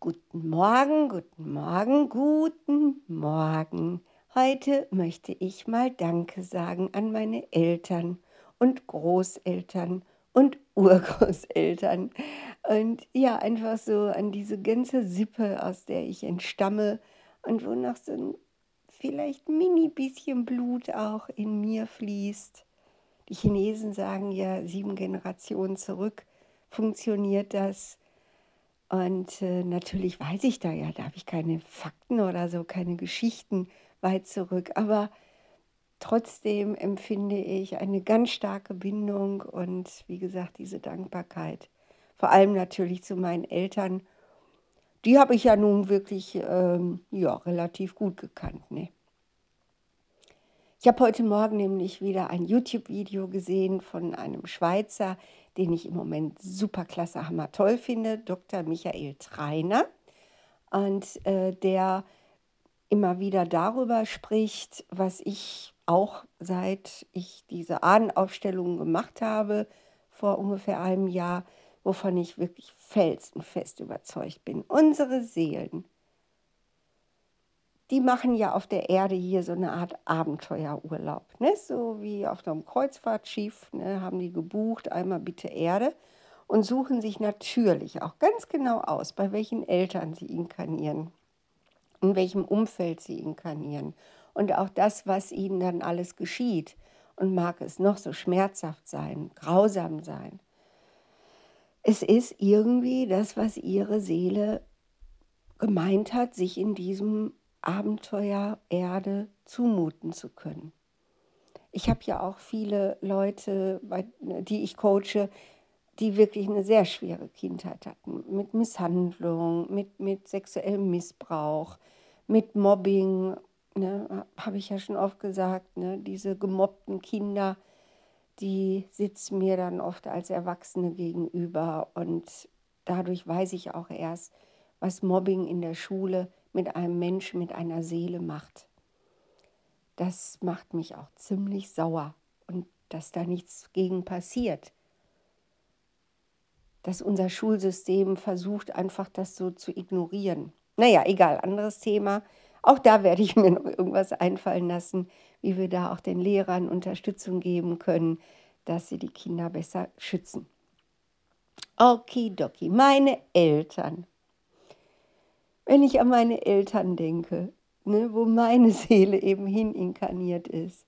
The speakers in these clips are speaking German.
Guten Morgen, guten Morgen, guten Morgen. Heute möchte ich mal Danke sagen an meine Eltern und Großeltern und Urgroßeltern. Und ja, einfach so an diese ganze Sippe, aus der ich entstamme und wo noch so ein vielleicht mini bisschen Blut auch in mir fließt. Die Chinesen sagen ja, sieben Generationen zurück funktioniert das. Und äh, natürlich weiß ich da ja, da habe ich keine Fakten oder so, keine Geschichten weit zurück. Aber trotzdem empfinde ich eine ganz starke Bindung und wie gesagt, diese Dankbarkeit. Vor allem natürlich zu meinen Eltern. Die habe ich ja nun wirklich ähm, ja, relativ gut gekannt. Ne? Ich habe heute Morgen nämlich wieder ein YouTube-Video gesehen von einem Schweizer, den ich im Moment super klasse, hammer toll finde, Dr. Michael Treiner. Und äh, der immer wieder darüber spricht, was ich auch seit ich diese Ahnenaufstellung gemacht habe, vor ungefähr einem Jahr, wovon ich wirklich felsenfest überzeugt bin. Unsere Seelen die machen ja auf der Erde hier so eine Art Abenteuerurlaub. Ne? So wie auf einem Kreuzfahrtschiff ne? haben die gebucht, einmal bitte Erde und suchen sich natürlich auch ganz genau aus, bei welchen Eltern sie inkarnieren, in welchem Umfeld sie inkarnieren und auch das, was ihnen dann alles geschieht. Und mag es noch so schmerzhaft sein, grausam sein. Es ist irgendwie das, was ihre Seele gemeint hat, sich in diesem Abenteuer Erde zumuten zu können. Ich habe ja auch viele Leute, die ich coache, die wirklich eine sehr schwere Kindheit hatten, mit Misshandlung, mit, mit sexuellem Missbrauch, mit Mobbing, ne, habe ich ja schon oft gesagt, ne, diese gemobbten Kinder, die sitzen mir dann oft als Erwachsene gegenüber und dadurch weiß ich auch erst, was Mobbing in der Schule mit einem Menschen, mit einer Seele macht. Das macht mich auch ziemlich sauer und dass da nichts gegen passiert. Dass unser Schulsystem versucht, einfach das so zu ignorieren. Naja, egal, anderes Thema. Auch da werde ich mir noch irgendwas einfallen lassen, wie wir da auch den Lehrern Unterstützung geben können, dass sie die Kinder besser schützen. Okidoki, meine Eltern wenn ich an meine Eltern denke, ne, wo meine Seele eben hin inkarniert ist.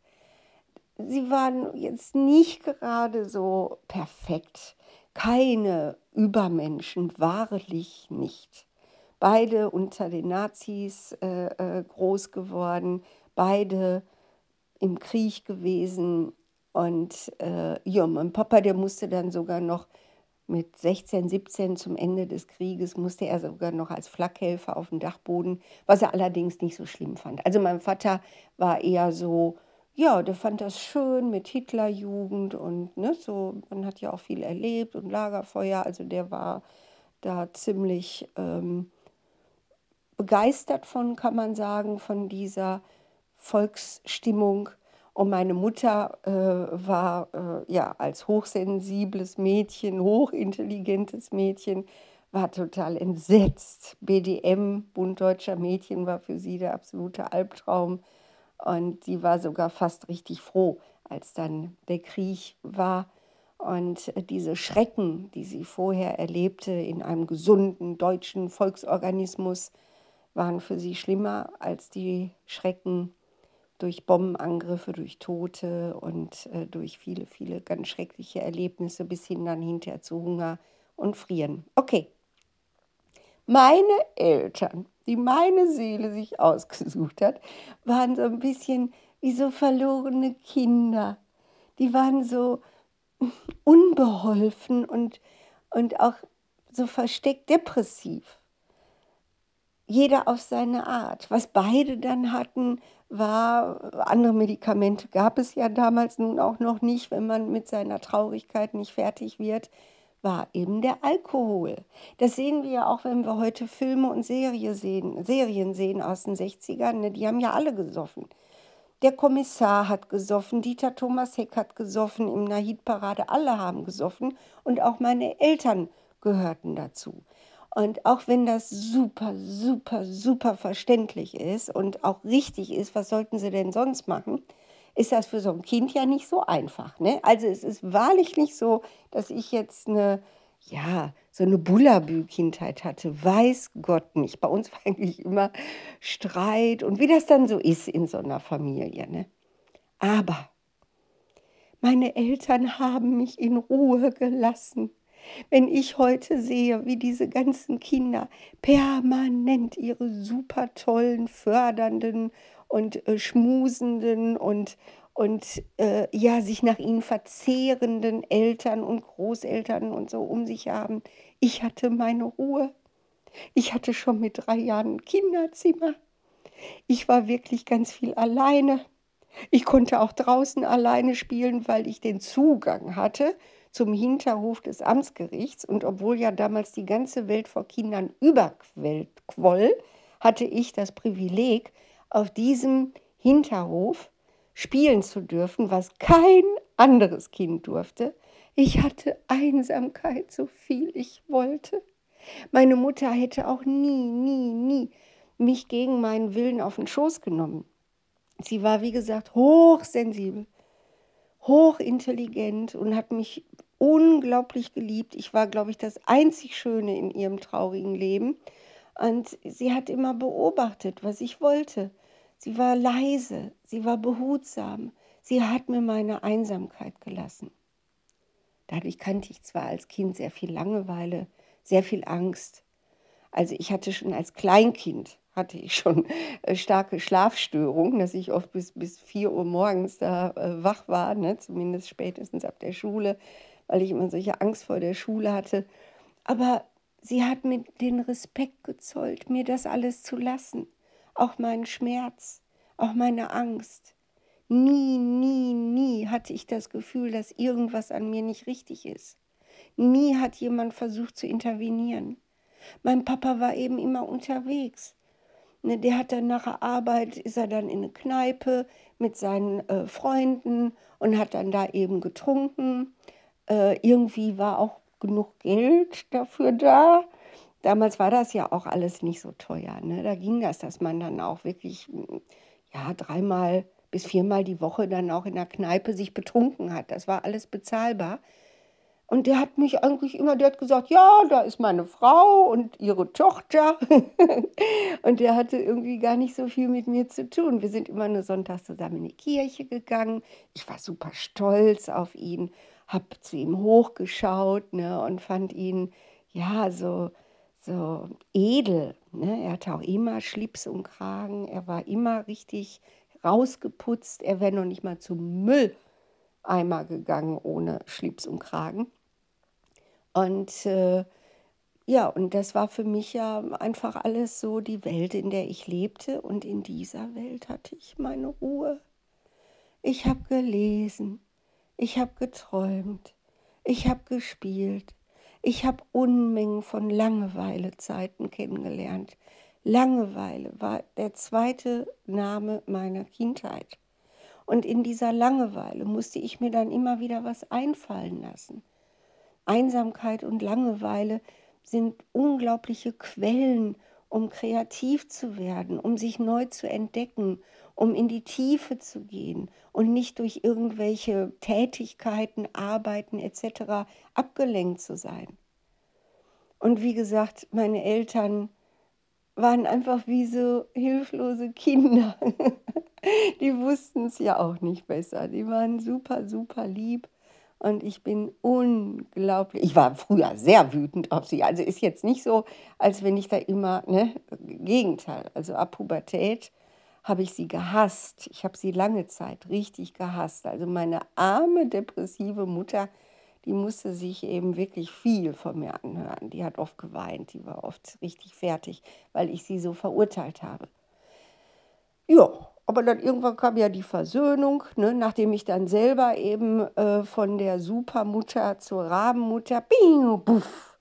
Sie waren jetzt nicht gerade so perfekt, keine Übermenschen, wahrlich nicht. Beide unter den Nazis äh, äh, groß geworden, beide im Krieg gewesen. Und äh, ja, mein Papa, der musste dann sogar noch mit 16, 17 zum Ende des Krieges musste er sogar noch als Flakhelfer auf dem Dachboden, was er allerdings nicht so schlimm fand. Also mein Vater war eher so, ja, der fand das schön mit Hitlerjugend und ne, so, man hat ja auch viel erlebt und Lagerfeuer, also der war da ziemlich ähm, begeistert von, kann man sagen, von dieser Volksstimmung. Und meine Mutter äh, war äh, ja als hochsensibles Mädchen, hochintelligentes Mädchen, war total entsetzt. BDM, Bund Deutscher Mädchen, war für sie der absolute Albtraum. Und sie war sogar fast richtig froh, als dann der Krieg war. Und diese Schrecken, die sie vorher erlebte in einem gesunden deutschen Volksorganismus, waren für sie schlimmer als die Schrecken durch Bombenangriffe, durch Tote und äh, durch viele, viele ganz schreckliche Erlebnisse bis hin dann hinterher zu Hunger und Frieren. Okay. Meine Eltern, die meine Seele sich ausgesucht hat, waren so ein bisschen wie so verlorene Kinder. Die waren so unbeholfen und, und auch so versteckt depressiv jeder auf seine Art. Was beide dann hatten, war, andere Medikamente gab es ja damals nun auch noch nicht, wenn man mit seiner Traurigkeit nicht fertig wird, war eben der Alkohol. Das sehen wir ja auch, wenn wir heute Filme und Serie sehen, Serien sehen aus den 60ern. Ne? Die haben ja alle gesoffen. Der Kommissar hat gesoffen, Dieter Thomas Heck hat gesoffen, im Nahid-Parade, alle haben gesoffen und auch meine Eltern gehörten dazu. Und auch wenn das super, super, super verständlich ist und auch richtig ist, was sollten sie denn sonst machen, ist das für so ein Kind ja nicht so einfach. Ne? Also es ist wahrlich nicht so, dass ich jetzt eine, ja, so eine Bullabü-Kindheit hatte. Weiß Gott nicht. Bei uns war eigentlich immer Streit und wie das dann so ist in so einer Familie. Ne? Aber meine Eltern haben mich in Ruhe gelassen. Wenn ich heute sehe, wie diese ganzen Kinder permanent ihre super tollen, fördernden und äh, schmusenden und, und äh, ja, sich nach ihnen verzehrenden Eltern und Großeltern und so um sich haben. Ich hatte meine Ruhe. Ich hatte schon mit drei Jahren ein Kinderzimmer. Ich war wirklich ganz viel alleine. Ich konnte auch draußen alleine spielen, weil ich den Zugang hatte zum Hinterhof des Amtsgerichts. Und obwohl ja damals die ganze Welt vor Kindern überquoll, hatte ich das Privileg, auf diesem Hinterhof spielen zu dürfen, was kein anderes Kind durfte. Ich hatte Einsamkeit, so viel ich wollte. Meine Mutter hätte auch nie, nie, nie mich gegen meinen Willen auf den Schoß genommen. Sie war, wie gesagt, hochsensibel, hochintelligent und hat mich unglaublich geliebt. Ich war, glaube ich, das einzig Schöne in ihrem traurigen Leben. Und sie hat immer beobachtet, was ich wollte. Sie war leise, sie war behutsam, sie hat mir meine Einsamkeit gelassen. Dadurch kannte ich zwar als Kind sehr viel Langeweile, sehr viel Angst. Also ich hatte schon als Kleinkind hatte ich schon äh, starke Schlafstörungen, dass ich oft bis, bis 4 Uhr morgens da äh, wach war, ne? zumindest spätestens ab der Schule, weil ich immer solche Angst vor der Schule hatte. Aber sie hat mir den Respekt gezollt, mir das alles zu lassen auch meinen Schmerz, auch meine Angst. Nie, nie, nie hatte ich das Gefühl, dass irgendwas an mir nicht richtig ist. Nie hat jemand versucht zu intervenieren. Mein Papa war eben immer unterwegs. Ne, der hat dann nach der Arbeit, ist er dann in eine Kneipe mit seinen äh, Freunden und hat dann da eben getrunken. Äh, irgendwie war auch genug Geld dafür da. Damals war das ja auch alles nicht so teuer. Ne? Da ging das, dass man dann auch wirklich hm, ja, dreimal bis viermal die Woche dann auch in der Kneipe sich betrunken hat. Das war alles bezahlbar. Und der hat mich eigentlich immer, der hat gesagt, ja, da ist meine Frau und ihre Tochter. und der hatte irgendwie gar nicht so viel mit mir zu tun. Wir sind immer nur sonntags zusammen in die Kirche gegangen. Ich war super stolz auf ihn, habe zu ihm hochgeschaut ne, und fand ihn, ja, so so edel. Ne? Er hatte auch immer Schlips und Kragen. Er war immer richtig rausgeputzt. Er wäre noch nicht mal zum Mülleimer gegangen ohne Schlips und Kragen. Und äh, ja, und das war für mich ja einfach alles so die Welt, in der ich lebte. Und in dieser Welt hatte ich meine Ruhe. Ich habe gelesen, ich habe geträumt, ich habe gespielt, ich habe Unmengen von Langeweilezeiten kennengelernt. Langeweile war der zweite Name meiner Kindheit. Und in dieser Langeweile musste ich mir dann immer wieder was einfallen lassen. Einsamkeit und Langeweile sind unglaubliche Quellen, um kreativ zu werden, um sich neu zu entdecken, um in die Tiefe zu gehen und nicht durch irgendwelche Tätigkeiten, Arbeiten etc. abgelenkt zu sein. Und wie gesagt, meine Eltern waren einfach wie so hilflose Kinder. Die wussten es ja auch nicht besser. Die waren super, super lieb. Und ich bin unglaublich, ich war früher sehr wütend auf sie. Also ist jetzt nicht so, als wenn ich da immer, ne, Gegenteil. Also ab Pubertät habe ich sie gehasst. Ich habe sie lange Zeit richtig gehasst. Also meine arme, depressive Mutter, die musste sich eben wirklich viel von mir anhören. Die hat oft geweint, die war oft richtig fertig, weil ich sie so verurteilt habe. Ja, aber dann irgendwann kam ja die Versöhnung, ne, nachdem ich dann selber eben äh, von der Supermutter zur Rabenmutter, bing, buff,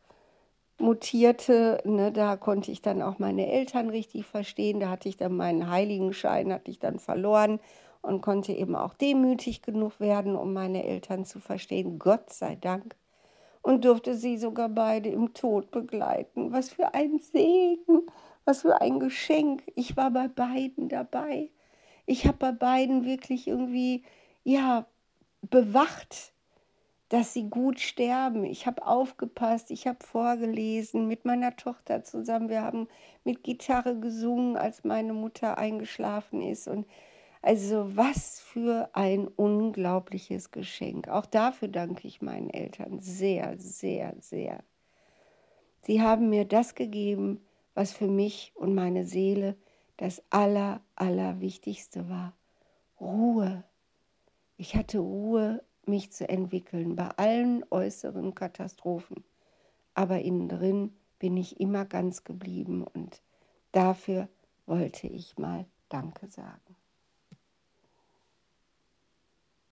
mutierte, ne, da konnte ich dann auch meine Eltern richtig verstehen. Da hatte ich dann meinen Heiligenschein, hatte ich dann verloren und konnte eben auch demütig genug werden, um meine Eltern zu verstehen. Gott sei Dank. und durfte sie sogar beide im Tod begleiten. Was für ein Segen, was für ein Geschenk. Ich war bei beiden dabei. Ich habe bei beiden wirklich irgendwie, ja, bewacht, dass sie gut sterben. Ich habe aufgepasst, ich habe vorgelesen mit meiner Tochter zusammen. Wir haben mit Gitarre gesungen, als meine Mutter eingeschlafen ist. Und also was für ein unglaubliches Geschenk. Auch dafür danke ich meinen Eltern sehr, sehr, sehr. Sie haben mir das gegeben, was für mich und meine Seele das Aller, Allerwichtigste war. Ruhe. Ich hatte Ruhe, mich zu entwickeln bei allen äußeren Katastrophen. Aber innen drin bin ich immer ganz geblieben und dafür wollte ich mal Danke sagen.